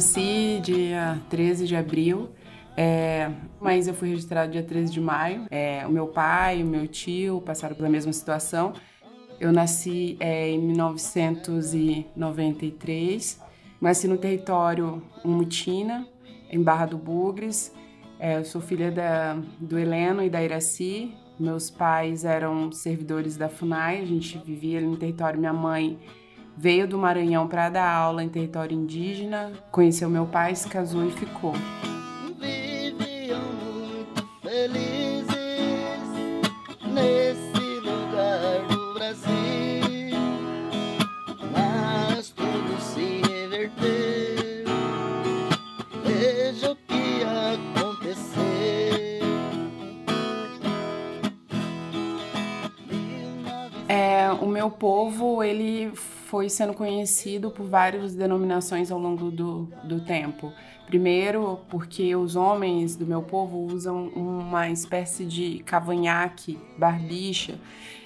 Nasci dia 13 de abril, é, mas eu fui registrado dia 13 de maio. É, o meu pai e o meu tio passaram pela mesma situação. Eu nasci é, em 1993, nasci no território Umutina, em Barra do Bugres. É, eu sou filha da, do Heleno e da Iraci. Meus pais eram servidores da FUNAI, a gente vivia ali no território. Minha mãe veio do Maranhão para dar aula em território indígena, conheceu meu pai, se casou e ficou. Meu povo, ele foi sendo conhecido por várias denominações ao longo do, do tempo. Primeiro, porque os homens do meu povo usam uma espécie de cavanhaque, barbicha,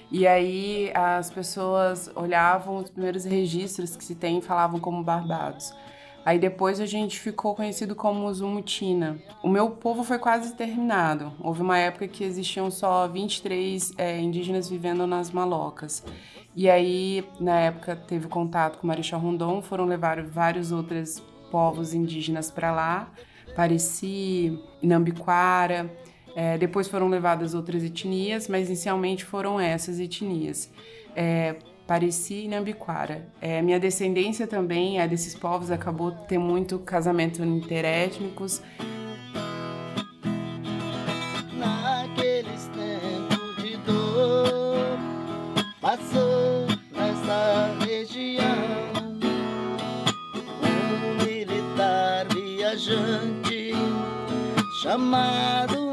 e aí as pessoas olhavam os primeiros registros que se tem e falavam como barbados. Aí depois a gente ficou conhecido como Zumutina. O meu povo foi quase exterminado. Houve uma época que existiam só 23 é, indígenas vivendo nas malocas. E aí, na época, teve contato com Marechal Rondon, foram levar vários outros povos indígenas para lá, Pareci, Nambiquara. É, depois foram levadas outras etnias, mas inicialmente foram essas etnias. É, Pareci e Nambiquara. É, minha descendência também é desses povos, acabou ter muito casamento interétnicos. Naqueles tempos de dor, passou nessa região um militar viajante chamado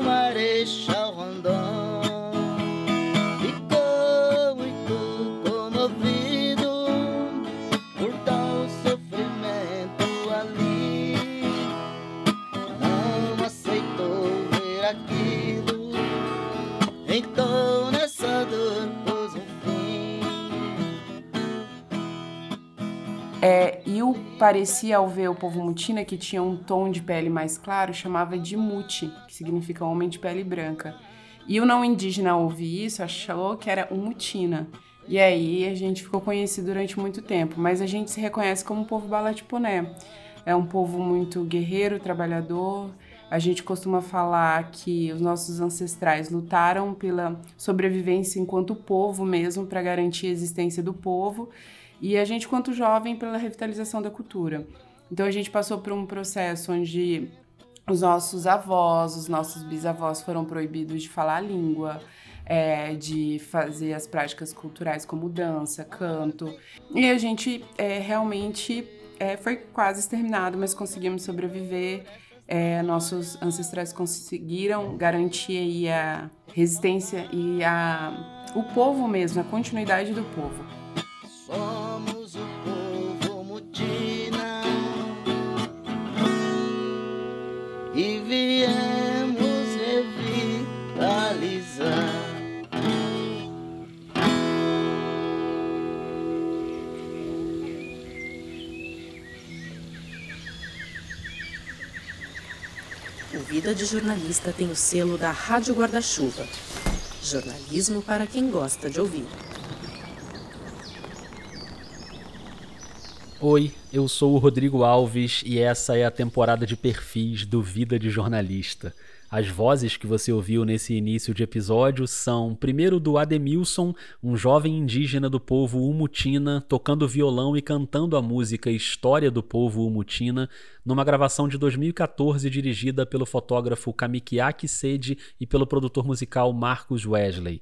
nessa dor pôs um fim. É, e o parecia ao ver o povo mutina, que tinha um tom de pele mais claro, chamava de muti, que significa homem de pele branca. E o não indígena ao ouvir isso achou que era um mutina. E aí a gente ficou conhecido durante muito tempo, mas a gente se reconhece como povo balatiponé. É um povo muito guerreiro, trabalhador. A gente costuma falar que os nossos ancestrais lutaram pela sobrevivência enquanto povo mesmo, para garantir a existência do povo e a gente, quanto jovem, pela revitalização da cultura. Então a gente passou por um processo onde os nossos avós, os nossos bisavós foram proibidos de falar a língua, é, de fazer as práticas culturais como dança, canto. E a gente é, realmente é, foi quase exterminado, mas conseguimos sobreviver. É, nossos ancestrais conseguiram garantir aí a resistência e a, o povo mesmo, a continuidade do povo. Somos Vida de Jornalista tem o selo da Rádio Guarda-Chuva. Jornalismo para quem gosta de ouvir. Oi, eu sou o Rodrigo Alves e essa é a temporada de perfis do Vida de Jornalista. As vozes que você ouviu nesse início de episódio são, primeiro, do Ademilson, um jovem indígena do povo Umutina, tocando violão e cantando a música História do Povo Umutina, numa gravação de 2014 dirigida pelo fotógrafo Kamikiaki Sede e pelo produtor musical Marcos Wesley.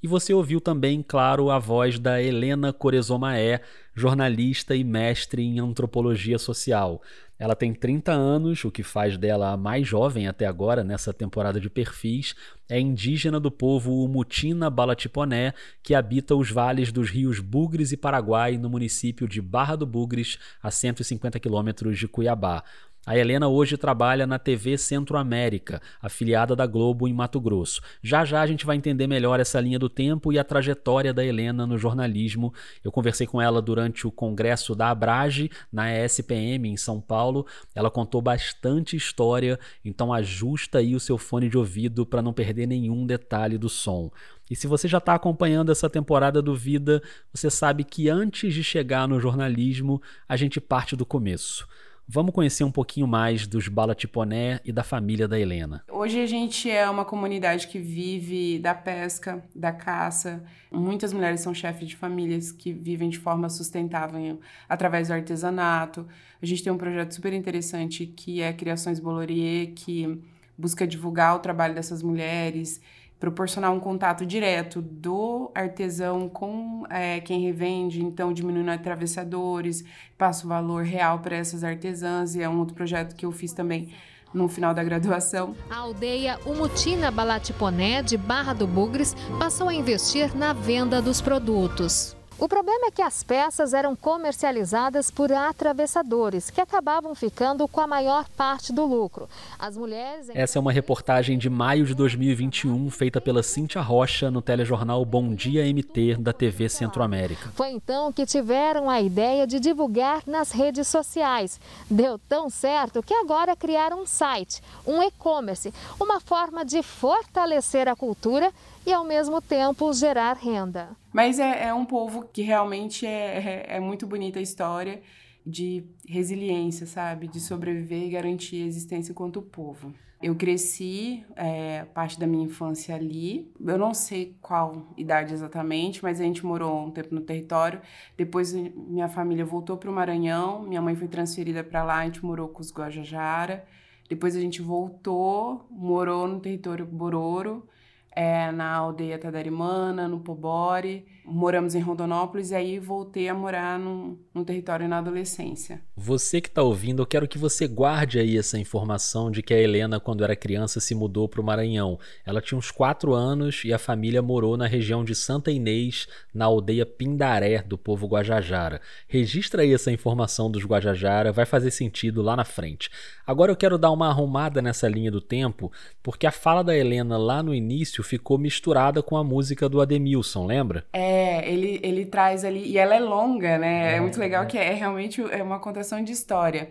E você ouviu também, claro, a voz da Helena Corezomaé, jornalista e mestre em antropologia social. Ela tem 30 anos, o que faz dela a mais jovem até agora nessa temporada de perfis. É indígena do povo Umutina Balatiponé, que habita os vales dos rios Bugres e Paraguai, no município de Barra do Bugres, a 150 quilômetros de Cuiabá. A Helena hoje trabalha na TV Centro-América, afiliada da Globo em Mato Grosso. Já já a gente vai entender melhor essa linha do tempo e a trajetória da Helena no jornalismo. Eu conversei com ela durante o congresso da Abrage, na ESPM, em São Paulo. Ela contou bastante história, então ajusta aí o seu fone de ouvido para não perder nenhum detalhe do som. E se você já está acompanhando essa temporada do Vida, você sabe que antes de chegar no jornalismo, a gente parte do começo. Vamos conhecer um pouquinho mais dos Balatiponé e da família da Helena. Hoje a gente é uma comunidade que vive da pesca, da caça. Muitas mulheres são chefes de famílias que vivem de forma sustentável através do artesanato. A gente tem um projeto super interessante que é Criações Bolorier, que busca divulgar o trabalho dessas mulheres proporcionar um contato direto do artesão com é, quem revende, então diminuindo atravessadores, passa o valor real para essas artesãs, e é um outro projeto que eu fiz também no final da graduação. A aldeia Umutina Balatiponé, de Barra do Bugres, passou a investir na venda dos produtos. O problema é que as peças eram comercializadas por atravessadores, que acabavam ficando com a maior parte do lucro. As mulheres. Essa é uma reportagem de maio de 2021, feita pela Cíntia Rocha no telejornal Bom Dia MT da TV Centro-América. Foi então que tiveram a ideia de divulgar nas redes sociais. Deu tão certo que agora criaram um site, um e-commerce, uma forma de fortalecer a cultura e, ao mesmo tempo, gerar renda. Mas é, é um povo que realmente é, é, é muito bonita a história de resiliência, sabe? De sobreviver e garantir a existência enquanto povo. Eu cresci é, parte da minha infância ali. Eu não sei qual idade exatamente, mas a gente morou um tempo no território. Depois minha família voltou para o Maranhão. Minha mãe foi transferida para lá. A gente morou com os Guajajara. Depois a gente voltou, morou no território Bororo é, na aldeia Tadarimana, no Pobore. Moramos em Rondonópolis e aí voltei a morar num, num território na adolescência. Você que está ouvindo, eu quero que você guarde aí essa informação de que a Helena, quando era criança, se mudou para o Maranhão. Ela tinha uns 4 anos e a família morou na região de Santa Inês, na aldeia Pindaré, do povo Guajajara. Registra aí essa informação dos Guajajara, vai fazer sentido lá na frente. Agora eu quero dar uma arrumada nessa linha do tempo, porque a fala da Helena lá no início ficou misturada com a música do Ademilson, lembra? É, ele, ele traz ali, e ela é longa, né? É, é muito legal que é, é realmente é uma contação de história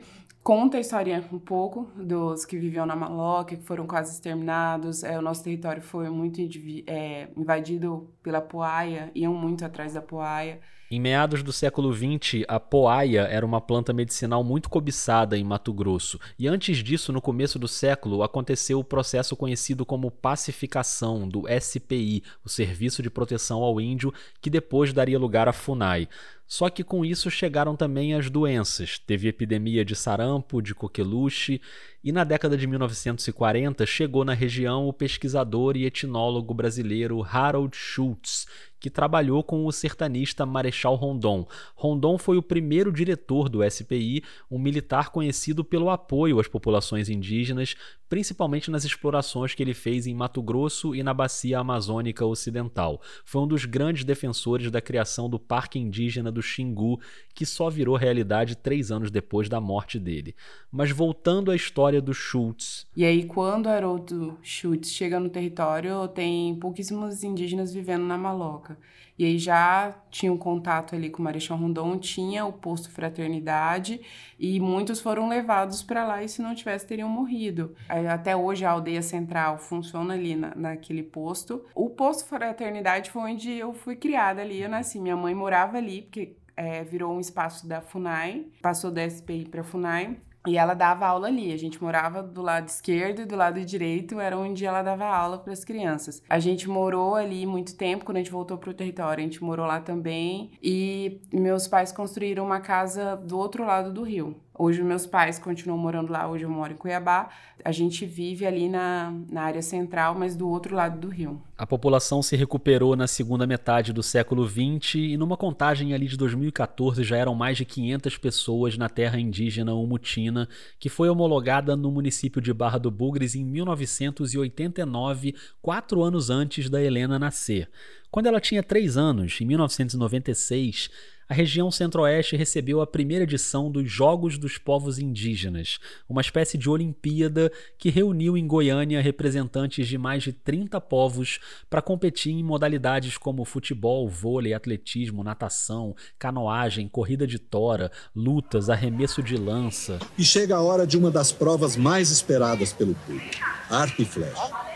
conta a história um pouco dos que viviam na Maloca, que foram quase exterminados. É, o nosso território foi muito é, invadido pela poaia, iam muito atrás da poaia. Em meados do século XX, a poaia era uma planta medicinal muito cobiçada em Mato Grosso. E antes disso, no começo do século, aconteceu o processo conhecido como pacificação do SPI, o Serviço de Proteção ao Índio, que depois daria lugar à FUNAI. Só que com isso chegaram também as doenças. Teve epidemia de sarampo, de coqueluche, e na década de 1940 chegou na região o pesquisador e etnólogo brasileiro Harold Schultz, que trabalhou com o sertanista Marechal Rondon. Rondon foi o primeiro diretor do SPI, um militar conhecido pelo apoio às populações indígenas, principalmente nas explorações que ele fez em Mato Grosso e na Bacia Amazônica Ocidental. Foi um dos grandes defensores da criação do Parque Indígena do Xingu, que só virou realidade três anos depois da morte dele. Mas voltando à história do Schultz. E aí, quando Haroldo Schultz chega no território, tem pouquíssimos indígenas vivendo na Maloca. E aí já tinha um contato ali com o Marechal Rondon, tinha o posto Fraternidade, e muitos foram levados para lá e se não tivesse teriam morrido. Até hoje a aldeia central funciona ali na, naquele posto. O posto Fraternidade foi onde eu fui criada ali, eu nasci. Minha mãe morava ali, porque é, virou um espaço da FUNAI, passou da SPI para FUNAI. E ela dava aula ali. A gente morava do lado esquerdo e do lado direito era onde ela dava aula para as crianças. A gente morou ali muito tempo. Quando a gente voltou para o território, a gente morou lá também. E meus pais construíram uma casa do outro lado do rio. Hoje meus pais continuam morando lá, hoje eu moro em Cuiabá. A gente vive ali na, na área central, mas do outro lado do rio. A população se recuperou na segunda metade do século XX e numa contagem ali de 2014 já eram mais de 500 pessoas na terra indígena Umutina, que foi homologada no município de Barra do Bugres em 1989, quatro anos antes da Helena nascer. Quando ela tinha 3 anos, em 1996, a região Centro-Oeste recebeu a primeira edição dos Jogos dos Povos Indígenas, uma espécie de Olimpíada que reuniu em Goiânia representantes de mais de 30 povos para competir em modalidades como futebol, vôlei, atletismo, natação, canoagem, corrida de tora, lutas, arremesso de lança. E chega a hora de uma das provas mais esperadas pelo público: arco e flecha.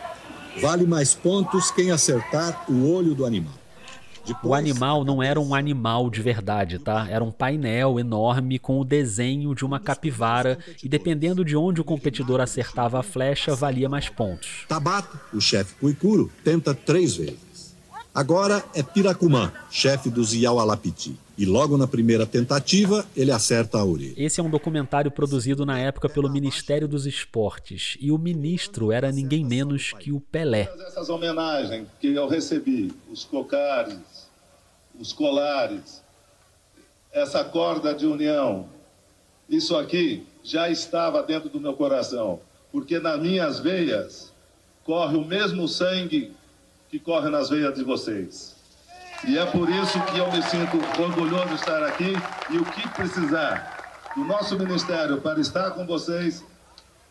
Vale mais pontos quem acertar o olho do animal. O animal não era um animal de verdade, tá? Era um painel enorme com o desenho de uma capivara e dependendo de onde o competidor acertava a flecha, valia mais pontos. Tabaco, o chefe Cuicuro, tenta três vezes. Agora é Piracumã, chefe dos Iaualapiti. E logo na primeira tentativa, ele acerta a orelha. Esse é um documentário produzido na época pelo Ministério dos Esportes. E o ministro era ninguém menos que o Pelé. Essas homenagens que eu recebi, os cocares, os colares, essa corda de união, isso aqui já estava dentro do meu coração, porque nas minhas veias corre o mesmo sangue que corre nas veias de vocês. E é por isso que eu me sinto orgulhoso de estar aqui e o que precisar do nosso ministério para estar com vocês,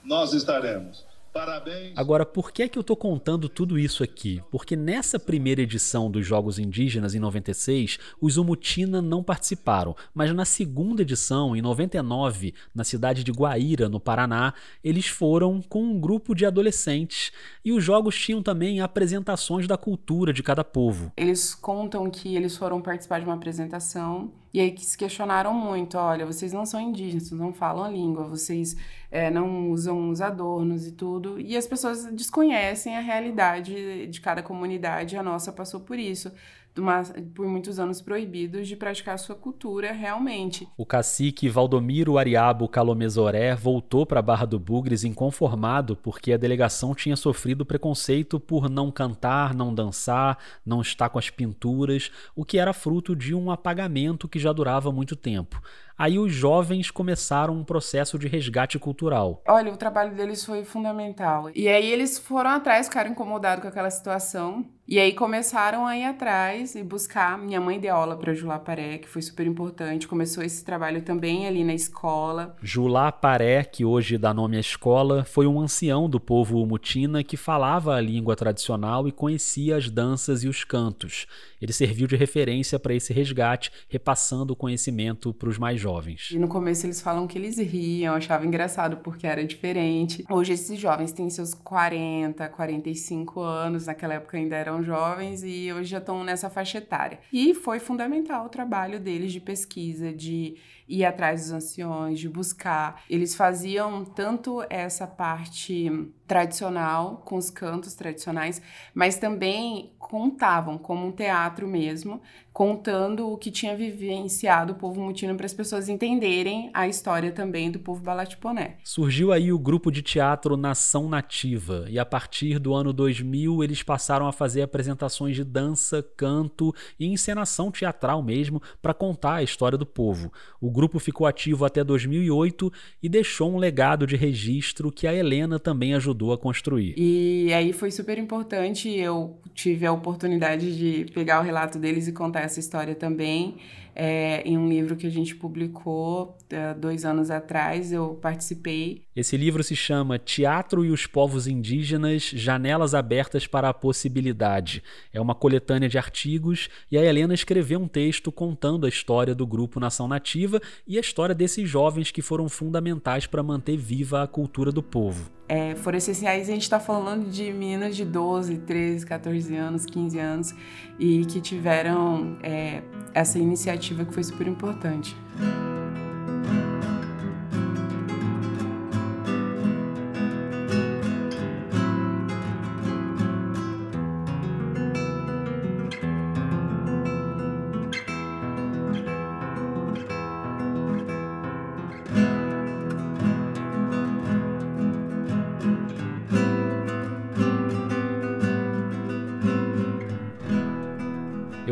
nós estaremos. Parabéns. Agora, por que é que eu tô contando tudo isso aqui? Porque nessa primeira edição dos Jogos Indígenas, em 96, os Umutina não participaram, mas na segunda edição, em 99, na cidade de Guaíra, no Paraná, eles foram com um grupo de adolescentes e os jogos tinham também apresentações da cultura de cada povo. Eles contam que eles foram participar de uma apresentação e aí que se questionaram muito, olha, vocês não são indígenas, não falam a língua, vocês é, não usam os adornos e tudo. E as pessoas desconhecem a realidade de cada comunidade, a nossa passou por isso uma, por muitos anos proibidos de praticar sua cultura realmente. O cacique Valdomiro Ariabo Calomezoré voltou para a Barra do Bugres inconformado porque a delegação tinha sofrido preconceito por não cantar, não dançar, não estar com as pinturas, o que era fruto de um apagamento que já durava muito tempo. Aí os jovens começaram um processo de resgate cultural. Olha, o trabalho deles foi fundamental. E aí eles foram atrás, ficaram incomodados com aquela situação. E aí começaram a ir atrás e buscar. Minha mãe deu aula para Julá Paré, que foi super importante. Começou esse trabalho também ali na escola. Julá Paré, que hoje dá nome à escola, foi um ancião do povo mutina que falava a língua tradicional e conhecia as danças e os cantos. Ele serviu de referência para esse resgate, repassando o conhecimento para os mais jovens. E no começo eles falam que eles riam, achavam engraçado porque era diferente. Hoje esses jovens têm seus 40, 45 anos, naquela época ainda eram jovens e hoje já estão nessa faixa etária. E foi fundamental o trabalho deles de pesquisa, de ir atrás dos anciões, de buscar. Eles faziam tanto essa parte tradicional, com os cantos tradicionais, mas também contavam como um teatro mesmo, contando o que tinha vivenciado o povo mutino para as pessoas entenderem a história também do povo balatiponé. Surgiu aí o grupo de teatro Nação Nativa e a partir do ano 2000 eles passaram a fazer apresentações de dança, canto e encenação teatral mesmo para contar a história do povo. O grupo ficou ativo até 2008 e deixou um legado de registro que a Helena também ajudou a construir. E aí foi super importante, eu tive a oportunidade de pegar o relato deles e contar essa história também é, em um livro que a gente publicou uh, dois anos atrás, eu participei. Esse livro se chama Teatro e os Povos Indígenas Janelas Abertas para a Possibilidade. É uma coletânea de artigos e a Helena escreveu um texto contando a história do grupo Nação Nativa e a história desses jovens que foram fundamentais para manter viva a cultura do povo. É, foram essenciais, a gente está falando de meninas de 12, 13, 14 anos, 15 anos e que tiveram é, essa iniciativa que foi super importante.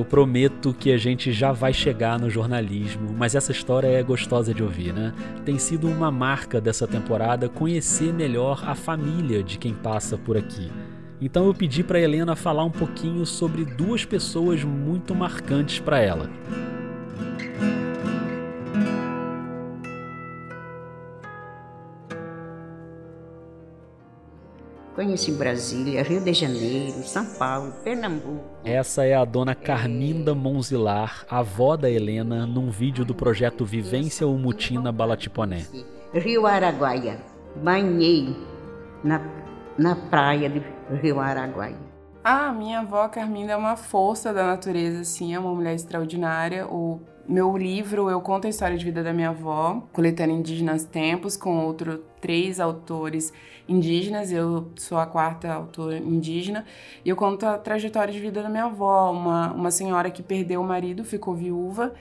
Prometo que a gente já vai chegar no jornalismo, mas essa história é gostosa de ouvir, né? Tem sido uma marca dessa temporada conhecer melhor a família de quem passa por aqui. Então eu pedi para Helena falar um pouquinho sobre duas pessoas muito marcantes para ela. Conheci Brasília, Rio de Janeiro, São Paulo, Pernambuco. Essa é a dona Carminda Monzilar, avó da Helena, num vídeo do projeto Vivência Umutina Balatiponé. Rio Araguaia. Banhei na, na praia de Rio Araguaia. Ah, minha avó Carminda é uma força da natureza, assim, é uma mulher extraordinária. O meu livro, eu conto a história de vida da minha avó, coletando indígenas tempos, com outros três autores indígenas. Eu sou a quarta autora indígena. E eu conto a trajetória de vida da minha avó, uma, uma senhora que perdeu o marido, ficou viúva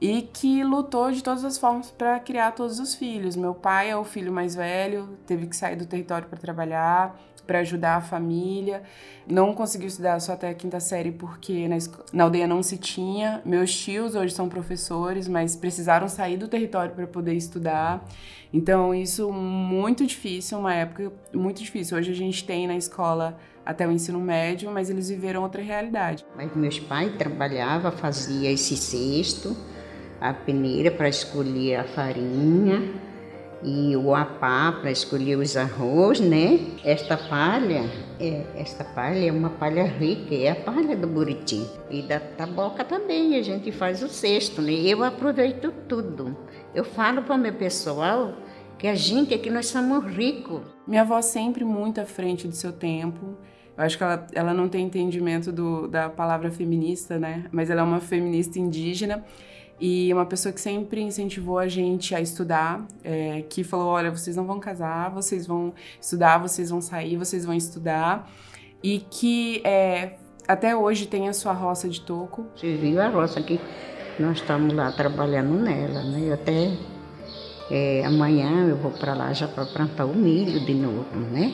e que lutou de todas as formas para criar todos os filhos. Meu pai é o filho mais velho, teve que sair do território para trabalhar, para ajudar a família. Não conseguiu estudar só até a quinta série porque na, na, aldeia não se tinha. Meus tios hoje são professores, mas precisaram sair do território para poder estudar. Então, isso muito difícil, uma época muito difícil. Hoje a gente tem na escola até o ensino médio, mas eles viveram outra realidade. Mas meus pais trabalhavam, fazia esse cesto a peneira para escolher a farinha e o apá para escolher os arroz, né? Esta palha, é, esta palha é uma palha rica, é a palha do buriti. E da taboca também, a gente faz o cesto, né? Eu aproveito tudo. Eu falo para o meu pessoal que a gente aqui nós somos ricos. Minha avó sempre muito à frente do seu tempo. Eu acho que ela, ela não tem entendimento do, da palavra feminista, né? Mas ela é uma feminista indígena e uma pessoa que sempre incentivou a gente a estudar, é, que falou: olha, vocês não vão casar, vocês vão estudar, vocês vão sair, vocês vão estudar. E que é, até hoje tem a sua roça de toco. Você viu a roça que nós estamos lá trabalhando nela, né? Eu até é, amanhã eu vou para lá já para plantar o milho de novo, né?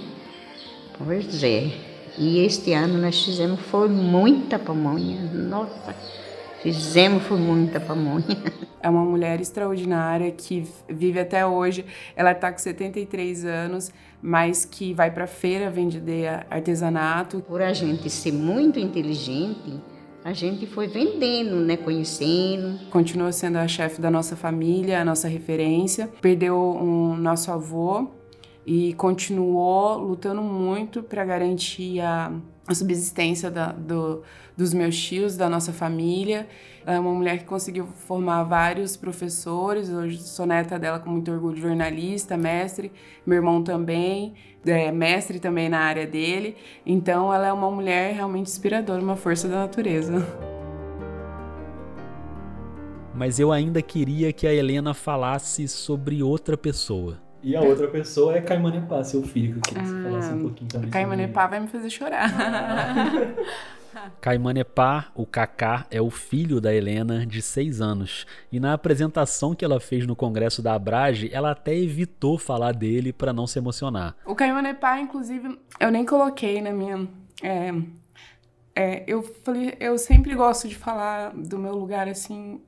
Pois é. E este ano nós fizemos, foi muita pamonha, nossa Fizemos foi muita pamonha. É uma mulher extraordinária que vive até hoje. Ela está com 73 anos, mas que vai para feira vender artesanato. Por a gente ser muito inteligente, a gente foi vendendo, né, conhecendo. Continua sendo a chefe da nossa família, a nossa referência. Perdeu um nosso avô e continuou lutando muito para garantir a, a subsistência da, do, dos meus tios, da nossa família. É uma mulher que conseguiu formar vários professores. Hoje sou neta dela com muito orgulho, jornalista, mestre. Meu irmão também, é mestre também na área dele. Então ela é uma mulher realmente inspiradora, uma força da natureza. Mas eu ainda queria que a Helena falasse sobre outra pessoa. E a outra pessoa é Caimanepá, seu filho, que eu queria que você falasse um Ah, pouquinho também. Caimanepá vai me fazer chorar. Caimanepá, o Kaká, é o filho da Helena, de 6 anos. E na apresentação que ela fez no congresso da Abrage, ela até evitou falar dele para não se emocionar. O Caimanepá, inclusive, eu nem coloquei na minha. é, é, eu falei, eu sempre gosto de falar do meu lugar assim,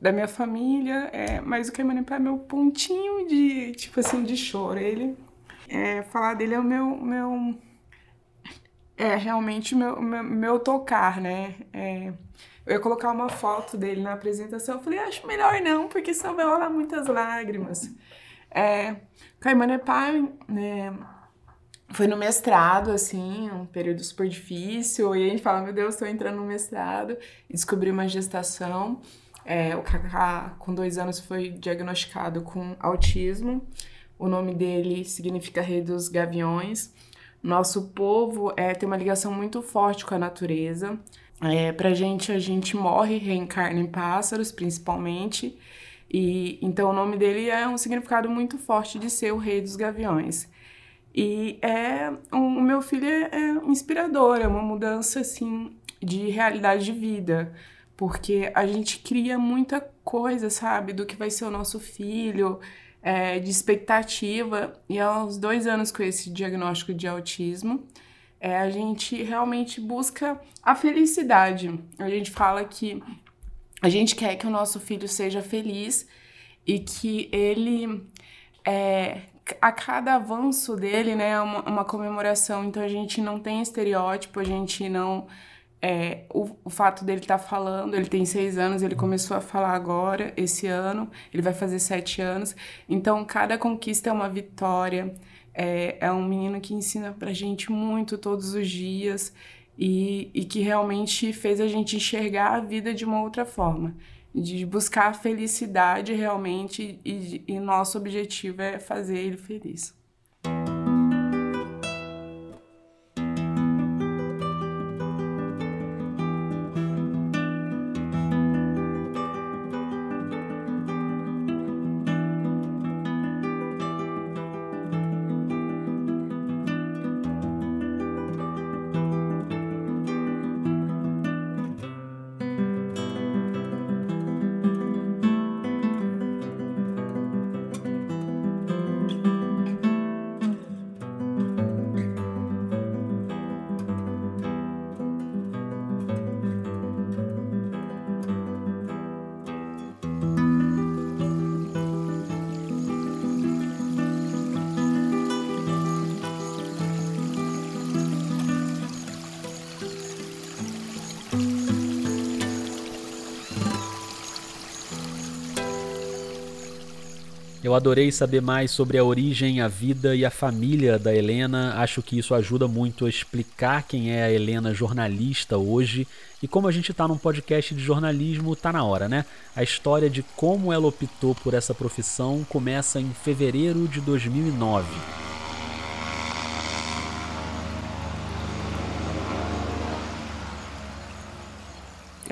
da minha família, é, mas o Caimanepá é meu pontinho de, tipo assim, de choro. Ele, é, falar dele é o meu, meu é realmente meu, meu, meu tocar, né? É, eu ia colocar uma foto dele na apresentação, eu falei, acho melhor não, porque senão vai rolar muitas lágrimas. É, Caimanepá, né, foi no mestrado, assim, um período super difícil, e a gente fala, meu Deus, estou entrando no mestrado, descobri uma gestação. É, o Kaká, com dois anos, foi diagnosticado com autismo. O nome dele significa Rei dos Gaviões. Nosso povo é, tem uma ligação muito forte com a natureza. É, pra gente, a gente morre, reencarna em pássaros, principalmente. E então o nome dele é um significado muito forte de ser o rei dos gaviões. E é um- o meu filho é, é inspirador, é uma mudança assim de realidade de vida, porque a gente cria muita coisa, sabe, do que vai ser o nosso filho, é, de expectativa. E aos dois anos com esse diagnóstico de autismo, é, a gente realmente busca a felicidade. A gente fala que a gente quer que o nosso filho seja feliz e que ele é, a cada avanço dele, né, é uma, uma comemoração. Então a gente não tem estereótipo, a gente não. É, o, o fato dele estar tá falando, ele tem seis anos, ele começou a falar agora, esse ano, ele vai fazer sete anos. Então cada conquista é uma vitória. É, é um menino que ensina pra gente muito todos os dias e, e que realmente fez a gente enxergar a vida de uma outra forma de buscar a felicidade realmente e, e nosso objetivo é fazer ele feliz. Eu adorei saber mais sobre a origem, a vida e a família da Helena. Acho que isso ajuda muito a explicar quem é a Helena jornalista hoje. E como a gente está num podcast de jornalismo, tá na hora, né? A história de como ela optou por essa profissão começa em fevereiro de 2009.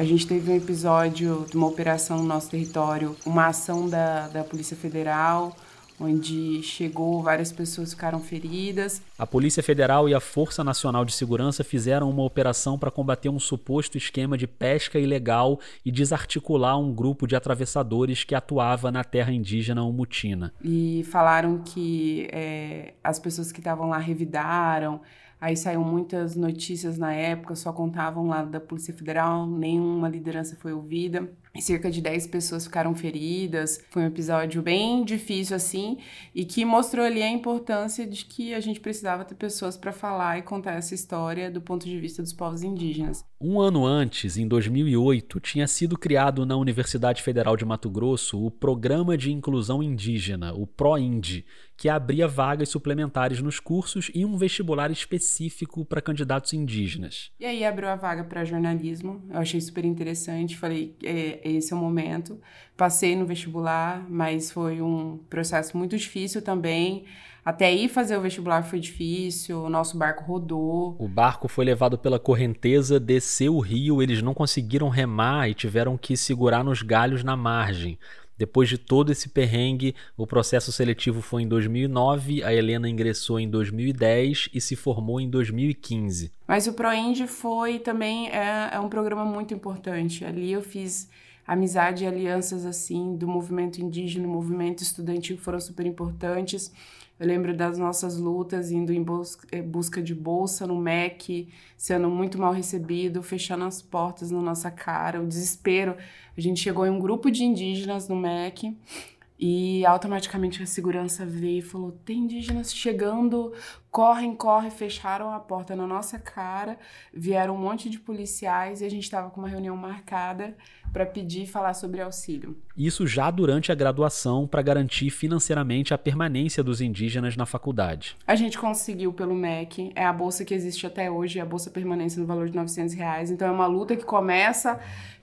A gente teve um episódio de uma operação no nosso território, uma ação da, da Polícia Federal, onde chegou, várias pessoas ficaram feridas. A Polícia Federal e a Força Nacional de Segurança fizeram uma operação para combater um suposto esquema de pesca ilegal e desarticular um grupo de atravessadores que atuava na terra indígena Umutina. E falaram que é, as pessoas que estavam lá revidaram, Aí saíram muitas notícias na época, só contavam lá da Polícia Federal, nenhuma liderança foi ouvida. Cerca de 10 pessoas ficaram feridas. Foi um episódio bem difícil assim e que mostrou ali a importância de que a gente precisava ter pessoas para falar e contar essa história do ponto de vista dos povos indígenas. Um ano antes, em 2008, tinha sido criado na Universidade Federal de Mato Grosso o Programa de Inclusão Indígena, o PROIND, que abria vagas suplementares nos cursos e um vestibular específico para candidatos indígenas. E aí abriu a vaga para jornalismo. Eu achei super interessante. Falei, é, esse é o momento. Passei no vestibular, mas foi um processo muito difícil também. Até ir fazer o vestibular foi difícil, o nosso barco rodou. O barco foi levado pela correnteza, desceu o rio, eles não conseguiram remar e tiveram que segurar nos galhos na margem. Depois de todo esse perrengue, o processo seletivo foi em 2009, a Helena ingressou em 2010 e se formou em 2015. Mas o ProInd foi também é, é um programa muito importante. Ali eu fiz amizade e alianças assim do movimento indígena, movimento estudantil que foram super importantes. Eu lembro das nossas lutas, indo em eh, busca de bolsa no MEC, sendo muito mal recebido, fechando as portas na nossa cara, o desespero. A gente chegou em um grupo de indígenas no MEC e automaticamente a segurança veio e falou: tem indígenas chegando, correm, correm, fecharam a porta na nossa cara, vieram um monte de policiais e a gente estava com uma reunião marcada para pedir e falar sobre auxílio. Isso já durante a graduação para garantir financeiramente a permanência dos indígenas na faculdade. A gente conseguiu pelo MEC, é a bolsa que existe até hoje, a bolsa permanência no valor de 900 reais. Então é uma luta que começa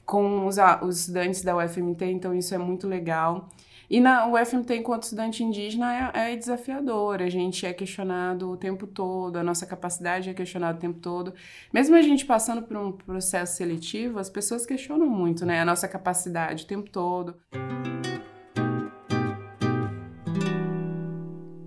com os, os estudantes da UFMT, então isso é muito legal. E na UFMT, enquanto estudante indígena, é, é desafiador. A gente é questionado o tempo todo, a nossa capacidade é questionada o tempo todo. Mesmo a gente passando por um processo seletivo, as pessoas questionam muito, né? A nossa capacidade o tempo todo.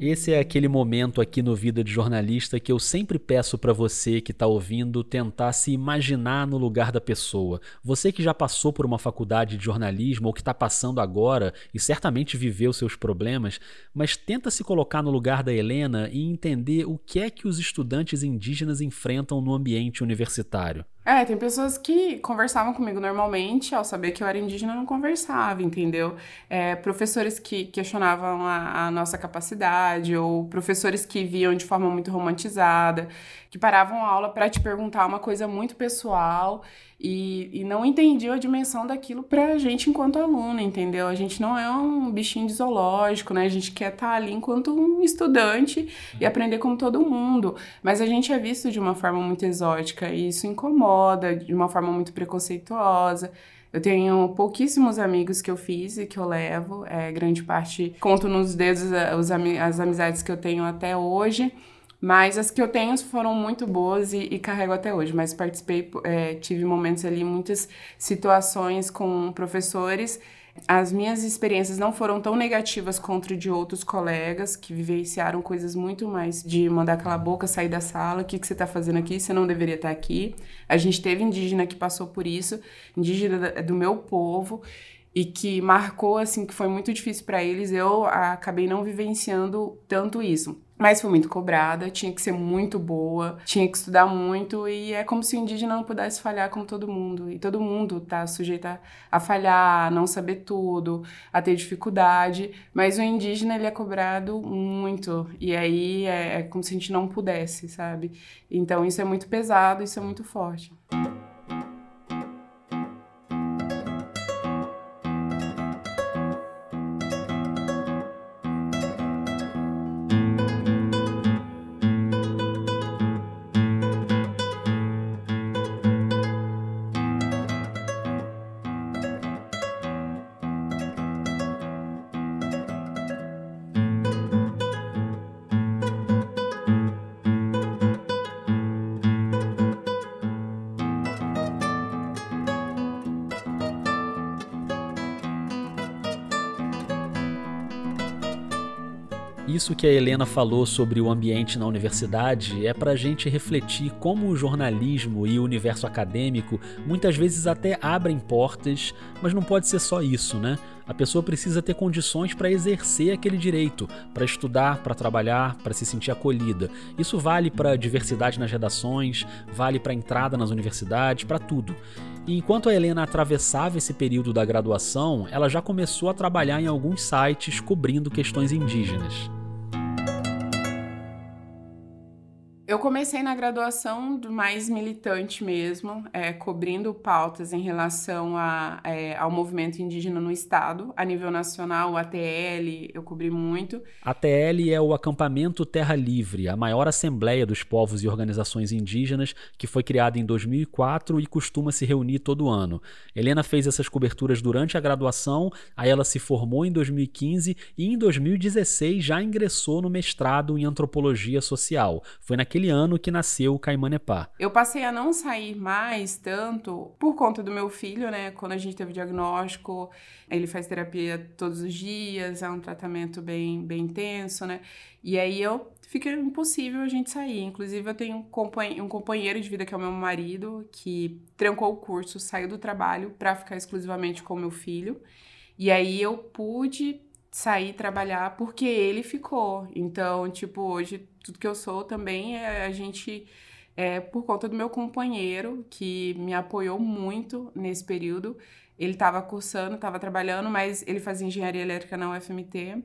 Esse é aquele momento aqui no Vida de Jornalista que eu sempre peço para você que está ouvindo tentar se imaginar no lugar da pessoa. Você que já passou por uma faculdade de jornalismo ou que está passando agora e certamente viveu seus problemas, mas tenta se colocar no lugar da Helena e entender o que é que os estudantes indígenas enfrentam no ambiente universitário. É, tem pessoas que conversavam comigo normalmente, ao saber que eu era indígena, não conversava, entendeu? É, professores que questionavam a, a, nossa capacidade, ou professores que viam de forma muito romantizada, que paravam a aula para te perguntar uma coisa muito pessoal e, e não entendiam a dimensão daquilo pra gente enquanto aluno, entendeu? A gente não é um bichinho de zoológico, né? A gente quer estar tá ali enquanto um estudante e aprender como todo mundo, mas a gente é visto de uma forma muito exótica e isso incomoda, de uma forma muito preconceituosa. Eu tenho pouquíssimos amigos que eu fiz e que eu levo, é, grande parte, conto nos dedos as, as amizades que eu tenho até hoje. Mas as que eu tenho foram muito boas e, e carrego até hoje. Mas participei, é, tive momentos ali, muitas situações com professores. As minhas experiências não foram tão negativas contra de outros colegas que vivenciaram coisas muito mais de mandar aquela boca, sair da sala, o que, que você está fazendo aqui, você não deveria estar tá aqui. A gente teve indígena que passou por isso, indígena do meu povo, e que marcou, assim, que foi muito difícil para eles. Eu acabei não vivenciando tanto isso. Mas foi muito cobrada, tinha que ser muito boa, tinha que estudar muito, e é como se o indígena não pudesse falhar como todo mundo. E todo mundo tá sujeito a, a falhar, a não saber tudo, a ter dificuldade. Mas o indígena, ele é cobrado muito. E aí é, é como se a gente não pudesse, sabe? Então isso é muito pesado, isso é muito forte. Isso que a Helena falou sobre o ambiente na universidade é para a gente refletir como o jornalismo e o universo acadêmico muitas vezes até abrem portas, mas não pode ser só isso, né? A pessoa precisa ter condições para exercer aquele direito, para estudar, para trabalhar, para se sentir acolhida. Isso vale para diversidade nas redações, vale para entrada nas universidades, para tudo. E enquanto a Helena atravessava esse período da graduação, ela já começou a trabalhar em alguns sites cobrindo questões indígenas. Eu comecei na graduação do mais militante mesmo, é, cobrindo pautas em relação a, é, ao movimento indígena no Estado, a nível nacional, o ATL, eu cobri muito. ATL é o Acampamento Terra Livre, a maior assembleia dos povos e organizações indígenas, que foi criada em 2004 e costuma se reunir todo ano. Helena fez essas coberturas durante a graduação, aí ela se formou em 2015 e em 2016 já ingressou no mestrado em Antropologia Social. Foi naquele naquele ano que nasceu o Caimanepá. Eu passei a não sair mais tanto por conta do meu filho, né? Quando a gente teve o diagnóstico, ele faz terapia todos os dias, é um tratamento bem, bem intenso, né? E aí eu fica impossível a gente sair. Inclusive, eu tenho um companheiro de vida que é o meu marido, que trancou o curso, saiu do trabalho para ficar exclusivamente com o meu filho. E aí eu pude sair trabalhar porque ele ficou. Então, tipo, hoje tudo que eu sou também é a gente é por conta do meu companheiro que me apoiou muito nesse período. Ele estava cursando, estava trabalhando, mas ele fazia engenharia elétrica na UFMT.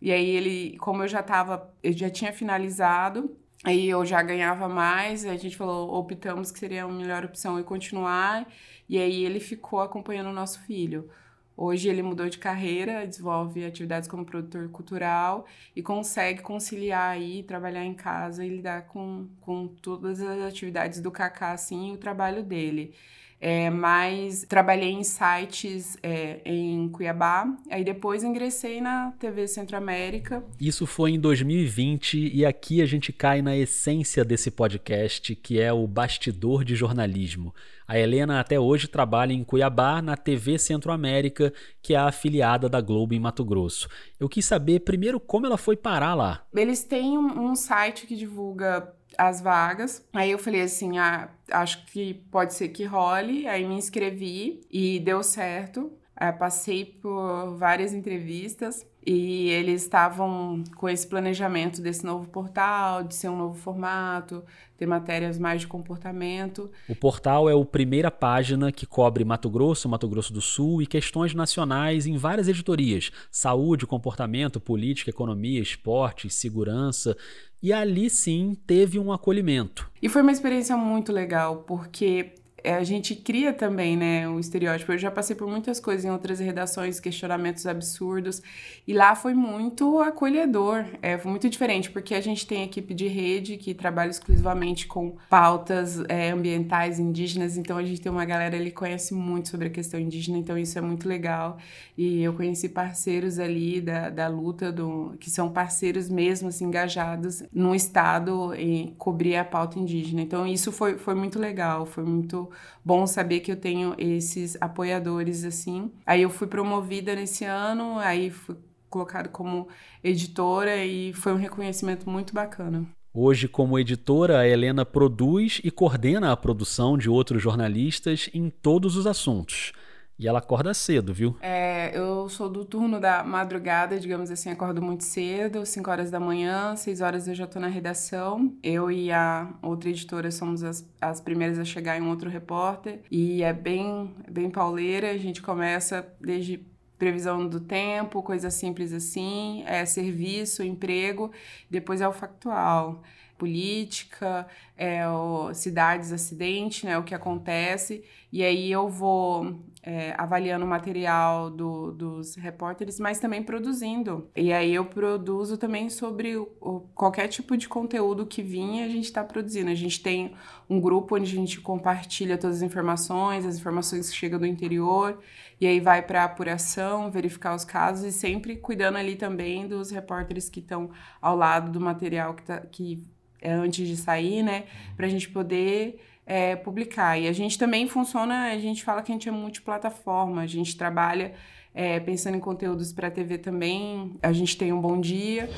E aí ele, como eu já estava, eu já tinha finalizado, aí eu já ganhava mais, a gente falou, optamos que seria a melhor opção e continuar. E aí ele ficou acompanhando o nosso filho. Hoje ele mudou de carreira, desenvolve atividades como produtor cultural e consegue conciliar aí, trabalhar em casa e lidar com, com todas as atividades do Kaká, assim, e o trabalho dele. É, mas trabalhei em sites é, em Cuiabá, aí depois ingressei na TV Centro-América. Isso foi em 2020 e aqui a gente cai na essência desse podcast, que é o bastidor de jornalismo. A Helena até hoje trabalha em Cuiabá, na TV Centro-América, que é a afiliada da Globo em Mato Grosso. Eu quis saber primeiro como ela foi parar lá. Eles têm um, um site que divulga as vagas. Aí eu falei assim: ah, acho que pode ser que role. Aí me inscrevi e deu certo. É, passei por várias entrevistas e eles estavam com esse planejamento desse novo portal, de ser um novo formato, ter matérias mais de comportamento. O portal é a primeira página que cobre Mato Grosso, Mato Grosso do Sul e questões nacionais em várias editorias: saúde, comportamento, política, economia, esporte, segurança. E ali sim teve um acolhimento. E foi uma experiência muito legal, porque a gente cria também, né, um estereótipo. Eu já passei por muitas coisas em outras redações, questionamentos absurdos, e lá foi muito acolhedor, é, foi muito diferente, porque a gente tem equipe de rede que trabalha exclusivamente com pautas é, ambientais indígenas, então a gente tem uma galera ali que conhece muito sobre a questão indígena, então isso é muito legal. E eu conheci parceiros ali da, da luta, do, que são parceiros mesmo, assim, engajados no Estado em cobrir a pauta indígena. Então isso foi, foi muito legal, foi muito bom saber que eu tenho esses apoiadores assim. Aí eu fui promovida nesse ano, aí fui colocado como editora e foi um reconhecimento muito bacana. Hoje, como editora, a Helena produz e coordena a produção de outros jornalistas em todos os assuntos. E ela acorda cedo, viu? É, eu sou do turno da madrugada, digamos assim, acordo muito cedo, 5 horas da manhã, 6 horas eu já tô na redação. Eu e a outra editora somos as, as primeiras a chegar em um outro repórter. E é bem, bem pauleira, a gente começa desde previsão do tempo, coisas simples assim, é serviço, emprego, depois é o factual política, é, o, cidades, acidente, né, o que acontece, e aí eu vou é, avaliando o material do, dos repórteres, mas também produzindo. E aí eu produzo também sobre o, qualquer tipo de conteúdo que vinha, a gente está produzindo. A gente tem um grupo onde a gente compartilha todas as informações, as informações que chegam do interior, e aí vai para apuração, verificar os casos e sempre cuidando ali também dos repórteres que estão ao lado do material que, tá, que é antes de sair, né? Para a gente poder é, publicar. E a gente também funciona, a gente fala que a gente é multiplataforma, a gente trabalha é, pensando em conteúdos para TV também, a gente tem um bom dia.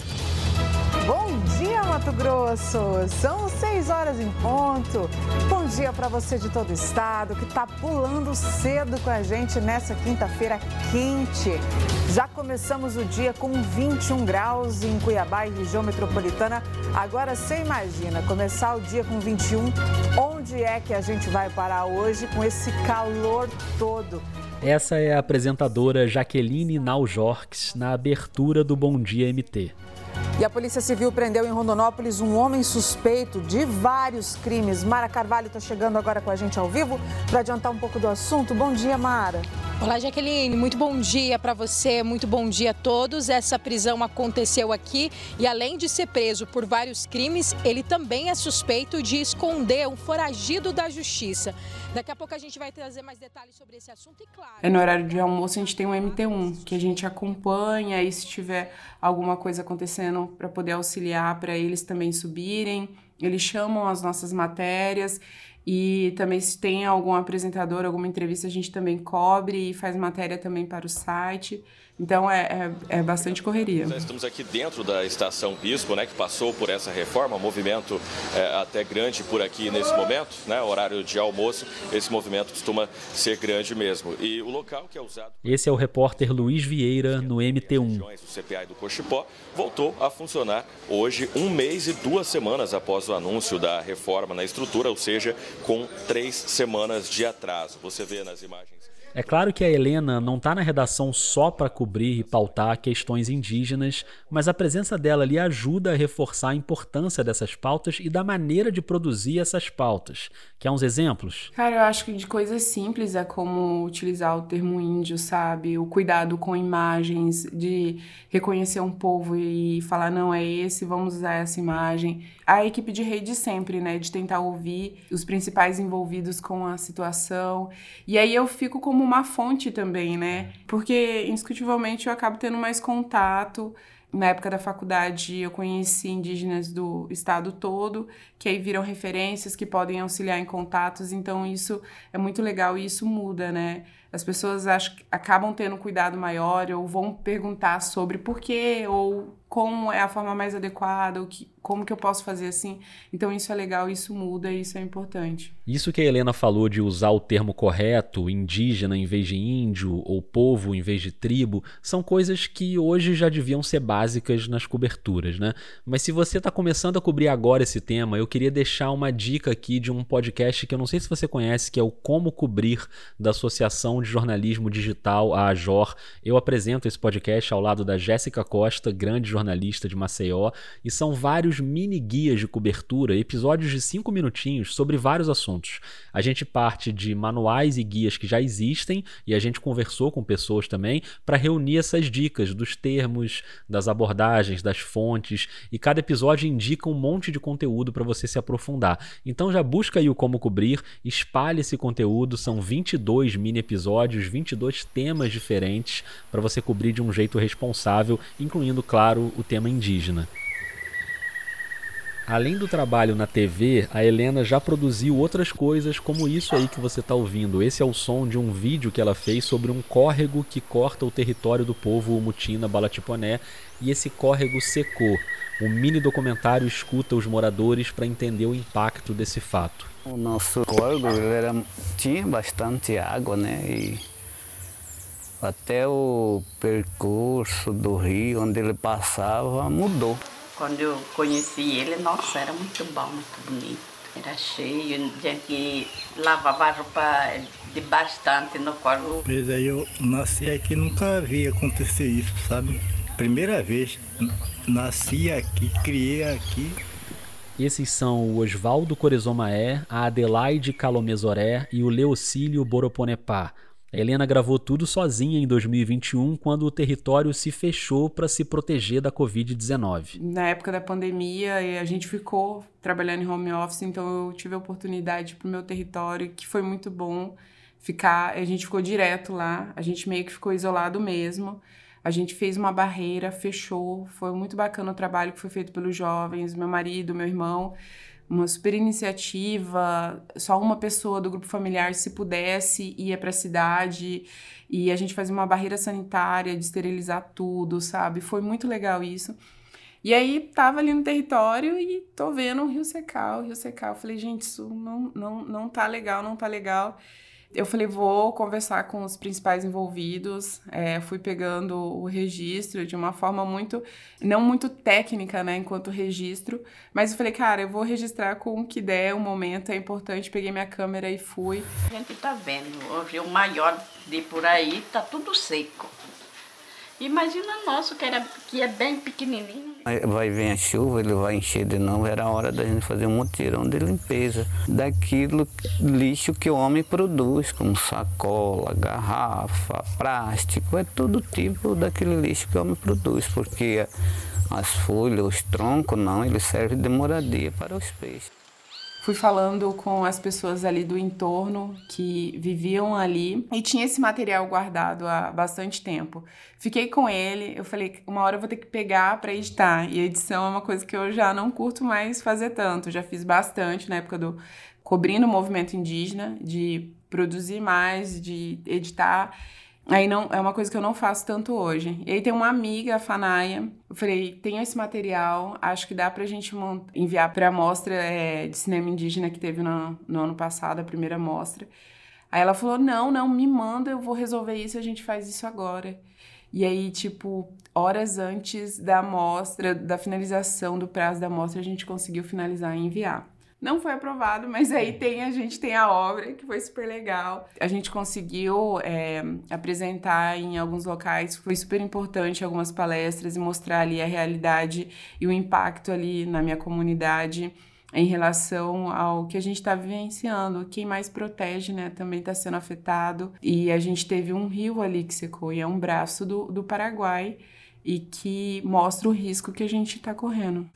Bom dia, Mato Grosso! São seis horas em ponto. Bom dia para você de todo o estado que está pulando cedo com a gente nessa quinta-feira quente. Já começamos o dia com 21 graus em Cuiabá e região metropolitana. Agora você imagina começar o dia com 21. Onde é que a gente vai parar hoje com esse calor todo? Essa é a apresentadora Jaqueline Naujorques na abertura do Bom Dia MT. E a Polícia Civil prendeu em Rondonópolis um homem suspeito de vários crimes. Mara Carvalho está chegando agora com a gente ao vivo para adiantar um pouco do assunto. Bom dia, Mara. Olá, Jaqueline. Muito bom dia para você, muito bom dia a todos. Essa prisão aconteceu aqui e, além de ser preso por vários crimes, ele também é suspeito de esconder um foragido da justiça. Daqui a pouco a gente vai trazer mais detalhes sobre esse assunto e, claro. É no horário de almoço a gente tem um MT1 que a gente acompanha e se tiver alguma coisa acontecendo para poder auxiliar para eles também subirem. Eles chamam as nossas matérias e também se tem algum apresentador, alguma entrevista, a gente também cobre e faz matéria também para o site. Então é, é, é, bastante correria. Estamos aqui dentro da estação Bispo, né, que passou por essa reforma, movimento é, até grande por aqui nesse momento, né, horário de almoço, esse movimento costuma ser grande mesmo. E o local que é usado. Esse é o repórter Luiz Vieira no MT1. O CPI do Cochipó voltou a funcionar hoje, um mês e duas semanas após o anúncio da reforma na estrutura, ou seja, com três semanas de atraso. Você vê nas imagens. É claro que a Helena não está na redação só para cobrir e pautar questões indígenas, mas a presença dela ali ajuda a reforçar a importância dessas pautas e da maneira de produzir essas pautas. Quer uns exemplos? Cara, eu acho que de coisas simples é como utilizar o termo índio, sabe? O cuidado com imagens, de reconhecer um povo e falar, não, é esse, vamos usar essa imagem. A equipe de rede sempre, né? De tentar ouvir os principais envolvidos com a situação. E aí eu fico como como uma fonte também, né? Porque, indiscutivelmente, eu acabo tendo mais contato. Na época da faculdade, eu conheci indígenas do estado todo, que aí viram referências que podem auxiliar em contatos, então isso é muito legal e isso muda, né? as pessoas acho, acabam tendo cuidado maior ou vão perguntar sobre por quê ou como é a forma mais adequada, o que, como que eu posso fazer assim. Então isso é legal, isso muda, isso é importante. Isso que a Helena falou de usar o termo correto, indígena em vez de índio ou povo em vez de tribo, são coisas que hoje já deviam ser básicas nas coberturas, né? Mas se você está começando a cobrir agora esse tema, eu queria deixar uma dica aqui de um podcast que eu não sei se você conhece, que é o Como Cobrir da Associação de Jornalismo Digital, a AJOR. Eu apresento esse podcast ao lado da Jéssica Costa, grande jornalista jornalista de Maceió, e são vários mini guias de cobertura, episódios de cinco minutinhos sobre vários assuntos. A gente parte de manuais e guias que já existem e a gente conversou com pessoas também para reunir essas dicas dos termos, das abordagens, das fontes, e cada episódio indica um monte de conteúdo para você se aprofundar. Então já busca aí o como cobrir, espalhe esse conteúdo, são 22 mini episódios, 22 temas diferentes para você cobrir de um jeito responsável, incluindo, claro, o tema indígena. Além do trabalho na TV, a Helena já produziu outras coisas como isso aí que você está ouvindo. Esse é o som de um vídeo que ela fez sobre um córrego que corta o território do povo Mutina Balatiponé e esse córrego secou. O mini documentário escuta os moradores para entender o impacto desse fato. O nosso córrego era, tinha bastante água, né? E até o percurso do rio onde ele passava mudou. Quando eu conheci ele, nossa, era muito bom, muito bonito. Era cheio, gente lavava roupa de bastante no córrego. Pois aí eu nasci aqui nunca vi acontecer isso, sabe? Primeira vez. Nasci aqui, criei aqui. Esses são o Oswaldo Corezomaé, a Adelaide Calomezoré e o Leocílio Boroponepá, a Helena gravou tudo sozinha em 2021, quando o território se fechou para se proteger da Covid-19. Na época da pandemia, a gente ficou trabalhando em home office, então eu tive a oportunidade para o meu território, que foi muito bom ficar. A gente ficou direto lá, a gente meio que ficou isolado mesmo. A gente fez uma barreira, fechou. Foi muito bacana o trabalho que foi feito pelos jovens, meu marido, meu irmão uma super iniciativa, só uma pessoa do grupo familiar, se pudesse, ia para a cidade e a gente fazia uma barreira sanitária de esterilizar tudo, sabe? Foi muito legal isso. E aí tava ali no território e tô vendo o rio secar, o rio secar. Eu falei, gente, isso não, não, não tá legal, não tá legal. Eu falei, vou conversar com os principais envolvidos. É, fui pegando o registro de uma forma muito, não muito técnica, né, enquanto registro. Mas eu falei, cara, eu vou registrar com o que der, o momento é importante. Peguei minha câmera e fui. A gente tá vendo, o rio maior de por aí tá tudo seco. Imagina nosso, que, era, que é bem pequenininho. Vai vir a chuva, ele vai encher de novo, era a hora da gente fazer um mutirão de limpeza daquilo lixo que o homem produz, como sacola, garrafa, plástico, é todo tipo daquele lixo que o homem produz, porque as folhas, os troncos, não, ele serve de moradia para os peixes fui falando com as pessoas ali do entorno que viviam ali e tinha esse material guardado há bastante tempo. Fiquei com ele, eu falei, uma hora eu vou ter que pegar para editar. E edição é uma coisa que eu já não curto mais fazer tanto. Já fiz bastante na época do cobrindo o movimento indígena, de produzir mais, de editar. Aí não, é uma coisa que eu não faço tanto hoje. E aí tem uma amiga, a Fanaia, eu falei, tenho esse material, acho que dá pra gente enviar pra mostra é, de cinema indígena que teve no, no ano passado, a primeira mostra. Aí ela falou, não, não, me manda, eu vou resolver isso, a gente faz isso agora. E aí, tipo, horas antes da mostra, da finalização do prazo da mostra, a gente conseguiu finalizar e enviar. Não foi aprovado, mas aí tem a gente tem a obra que foi super legal. A gente conseguiu é, apresentar em alguns locais, foi super importante algumas palestras e mostrar ali a realidade e o impacto ali na minha comunidade em relação ao que a gente está vivenciando. Quem mais protege, né, também está sendo afetado. E a gente teve um rio ali que secou, e é um braço do, do Paraguai, e que mostra o risco que a gente está correndo.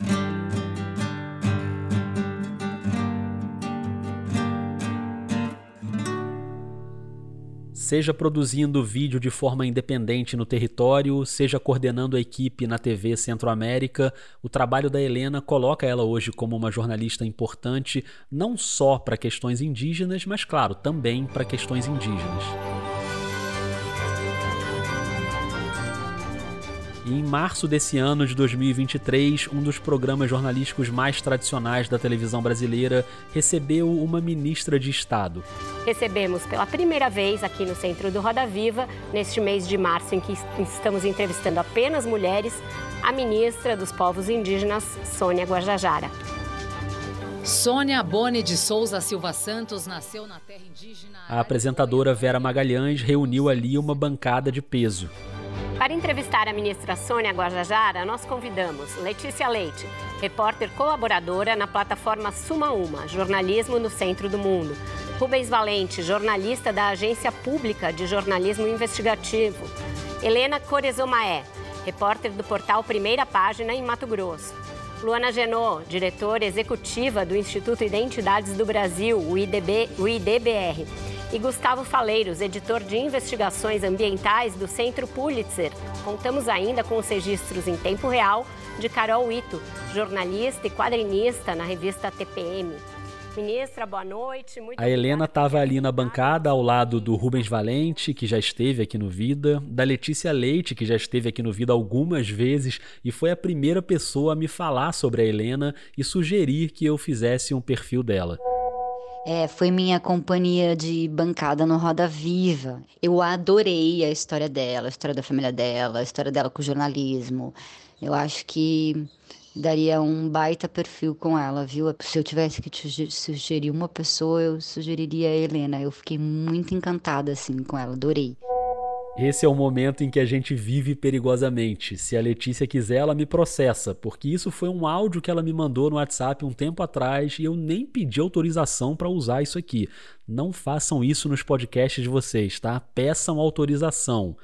Seja produzindo vídeo de forma independente no território, seja coordenando a equipe na TV Centro-América, o trabalho da Helena coloca ela hoje como uma jornalista importante, não só para questões indígenas, mas, claro, também para questões indígenas. E em março desse ano de 2023, um dos programas jornalísticos mais tradicionais da televisão brasileira recebeu uma ministra de Estado. Recebemos pela primeira vez aqui no Centro do Roda Viva, neste mês de março em que estamos entrevistando apenas mulheres, a ministra dos Povos Indígenas, Sônia Guajajara. Sônia Boni de Souza Silva Santos nasceu na terra indígena. A apresentadora Vera Magalhães reuniu ali uma bancada de peso. Para entrevistar a ministra Sônia Guajajara, nós convidamos Letícia Leite, repórter colaboradora na plataforma Suma Uma, Jornalismo no Centro do Mundo. Rubens Valente, jornalista da Agência Pública de Jornalismo Investigativo. Helena Corezomaé, repórter do portal Primeira Página em Mato Grosso. Luana Genot, diretora executiva do Instituto Identidades do Brasil, o, IDB, o IDBR e Gustavo Faleiros, editor de investigações ambientais do Centro Pulitzer. Contamos ainda com os registros em tempo real de Carol Ito, jornalista e quadrinista na revista TPM. Ministra, boa noite. Muito a Helena estava ali na bancada ao lado do Rubens Valente, que já esteve aqui no Vida, da Letícia Leite, que já esteve aqui no Vida algumas vezes e foi a primeira pessoa a me falar sobre a Helena e sugerir que eu fizesse um perfil dela. É, foi minha companhia de bancada no Roda Viva. Eu adorei a história dela, a história da família dela, a história dela com o jornalismo. Eu acho que daria um baita perfil com ela, viu? Se eu tivesse que te sugerir uma pessoa, eu sugeriria a Helena. Eu fiquei muito encantada assim com ela, adorei. Esse é o momento em que a gente vive perigosamente. Se a Letícia quiser, ela me processa, porque isso foi um áudio que ela me mandou no WhatsApp um tempo atrás e eu nem pedi autorização para usar isso aqui. Não façam isso nos podcasts de vocês, tá? Peçam autorização.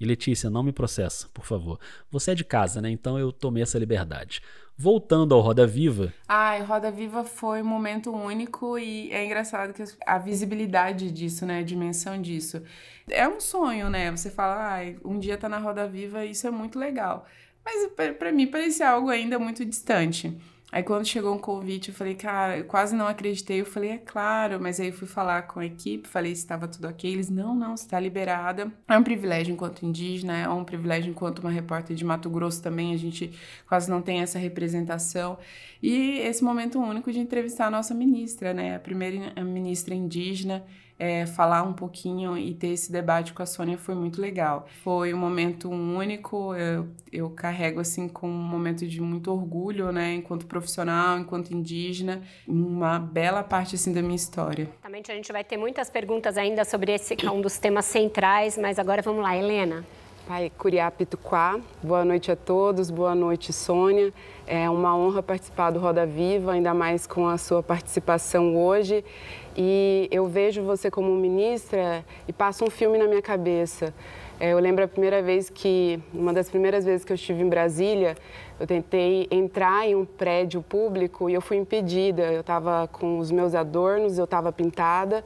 E Letícia, não me processa, por favor. Você é de casa, né? Então eu tomei essa liberdade. Voltando ao Roda Viva. Ai, Roda Viva foi um momento único e é engraçado que a visibilidade disso, né? A dimensão disso. É um sonho, né? Você fala, ai, um dia tá na Roda Viva, isso é muito legal. Mas para mim parecia algo ainda muito distante. Aí quando chegou um convite, eu falei, cara, eu quase não acreditei. Eu falei, é claro, mas aí eu fui falar com a equipe, falei se estava tudo ok. Eles, não, não, está liberada. É um privilégio enquanto indígena, é um privilégio enquanto uma repórter de Mato Grosso também. A gente quase não tem essa representação. E esse momento único de entrevistar a nossa ministra, né? A primeira ministra indígena é, falar um pouquinho e ter esse debate com a Sônia foi muito legal. Foi um momento único, eu, eu carrego assim com um momento de muito orgulho, né, enquanto profissional, enquanto indígena, uma bela parte assim da minha história. Exatamente, a gente vai ter muitas perguntas ainda sobre esse que é um dos temas centrais, mas agora vamos lá, Helena. Pai Curiá Pituquá, boa noite a todos, boa noite Sônia. É uma honra participar do Roda Viva, ainda mais com a sua participação hoje. E eu vejo você como ministra e passa um filme na minha cabeça. É, eu lembro a primeira vez que, uma das primeiras vezes que eu estive em Brasília, eu tentei entrar em um prédio público e eu fui impedida. Eu estava com os meus adornos, eu estava pintada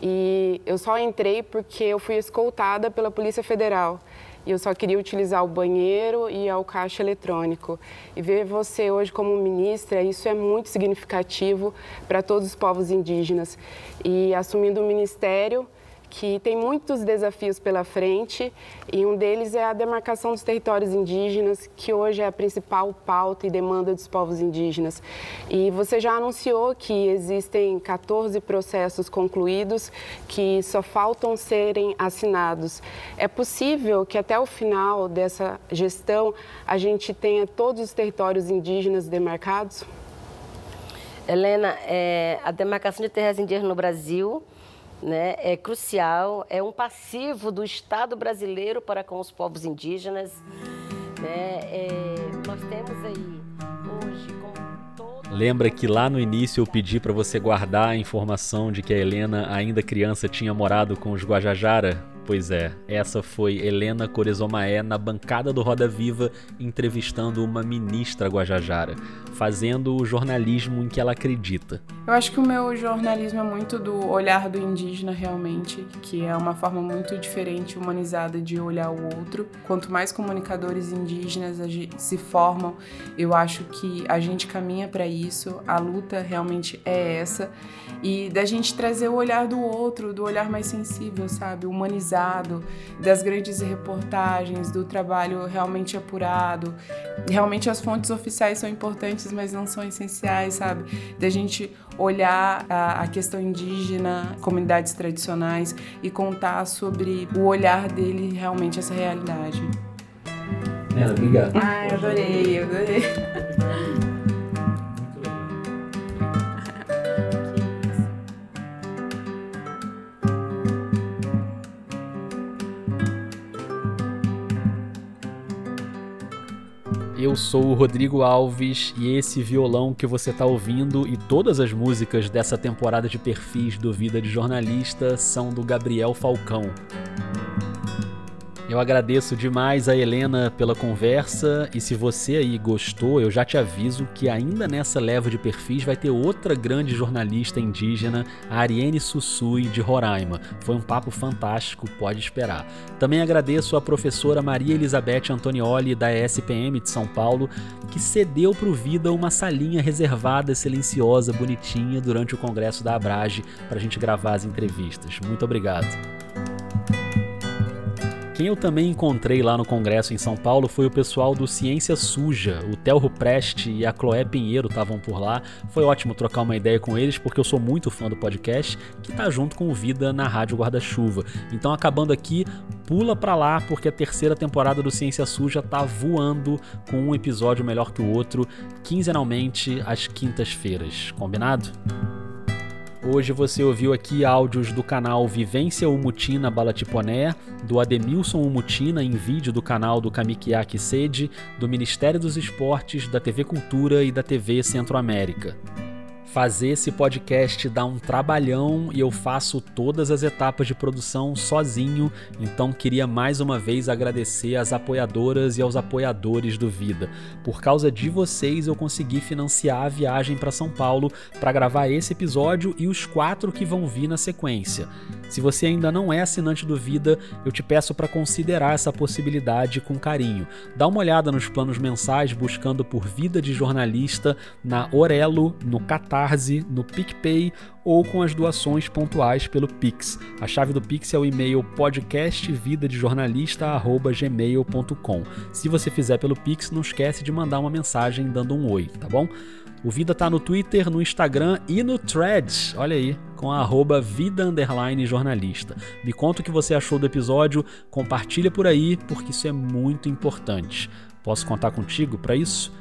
e eu só entrei porque eu fui escoltada pela Polícia Federal e eu só queria utilizar o banheiro e o caixa eletrônico. E ver você hoje como ministra, isso é muito significativo para todos os povos indígenas. E assumindo o ministério, que tem muitos desafios pela frente e um deles é a demarcação dos territórios indígenas, que hoje é a principal pauta e demanda dos povos indígenas. E você já anunciou que existem 14 processos concluídos que só faltam serem assinados. É possível que até o final dessa gestão a gente tenha todos os territórios indígenas demarcados? Helena, é, a demarcação de terras indígenas no Brasil né, é crucial, é um passivo do Estado brasileiro para com os povos indígenas. Né, é, nós temos aí hoje Lembra que lá no início eu pedi para você guardar a informação de que a Helena, ainda criança, tinha morado com os Guajajara? Pois é, essa foi Helena Corezomaé na bancada do Roda Viva entrevistando uma ministra Guajajara, fazendo o jornalismo em que ela acredita. Eu acho que o meu jornalismo é muito do olhar do indígena realmente, que é uma forma muito diferente, humanizada de olhar o outro. Quanto mais comunicadores indígenas se formam, eu acho que a gente caminha para isso, a luta realmente é essa, e da gente trazer o olhar do outro, do olhar mais sensível, sabe? Humanizar pesquisado, das grandes reportagens, do trabalho realmente apurado. Realmente as fontes oficiais são importantes, mas não são essenciais, sabe? Da gente olhar a, a questão indígena, comunidades tradicionais e contar sobre o olhar dele realmente essa realidade. Nela, obrigado. Ai, adorei, adorei. Eu sou o Rodrigo Alves e esse violão que você está ouvindo e todas as músicas dessa temporada de perfis do Vida de Jornalista são do Gabriel Falcão. Eu agradeço demais a Helena pela conversa e se você aí gostou, eu já te aviso que ainda nessa leva de perfis vai ter outra grande jornalista indígena, a Ariane Sussui de Roraima. Foi um papo fantástico, pode esperar. Também agradeço a professora Maria Elizabeth Antonioli da ESPM de São Paulo, que cedeu para o Vida uma salinha reservada, silenciosa, bonitinha durante o congresso da Abrage para a gente gravar as entrevistas. Muito obrigado. Quem eu também encontrei lá no congresso em São Paulo foi o pessoal do Ciência Suja. O Telro Preste e a Chloé Pinheiro estavam por lá. Foi ótimo trocar uma ideia com eles, porque eu sou muito fã do podcast, que tá junto com o Vida na Rádio Guarda-Chuva. Então, acabando aqui, pula pra lá, porque a terceira temporada do Ciência Suja tá voando com um episódio melhor que o outro, quinzenalmente às quintas-feiras. Combinado? Hoje você ouviu aqui áudios do canal Vivência Umutina Balatiponé, do Ademilson Umutina em vídeo do canal do Kamikiaki Sede, do Ministério dos Esportes, da TV Cultura e da TV Centro-América. Fazer esse podcast dá um trabalhão e eu faço todas as etapas de produção sozinho, então queria mais uma vez agradecer às apoiadoras e aos apoiadores do Vida. Por causa de vocês eu consegui financiar a viagem para São Paulo para gravar esse episódio e os quatro que vão vir na sequência. Se você ainda não é assinante do Vida, eu te peço para considerar essa possibilidade com carinho. Dá uma olhada nos planos mensais buscando por Vida de Jornalista na Orelo, no Catarse, no PicPay ou com as doações pontuais pelo Pix. A chave do Pix é o e-mail podcastvidadejornalista@gmail.com. Se você fizer pelo Pix, não esquece de mandar uma mensagem dando um oi, tá bom? O Vida tá no Twitter, no Instagram e no Threads. Olha aí, com a Vida Jornalista. Me conta o que você achou do episódio, compartilha por aí, porque isso é muito importante. Posso contar contigo para isso?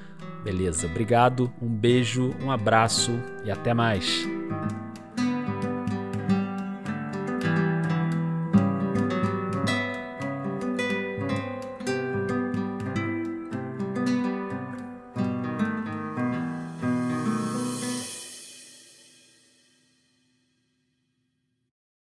Beleza, obrigado, um beijo, um abraço e até mais.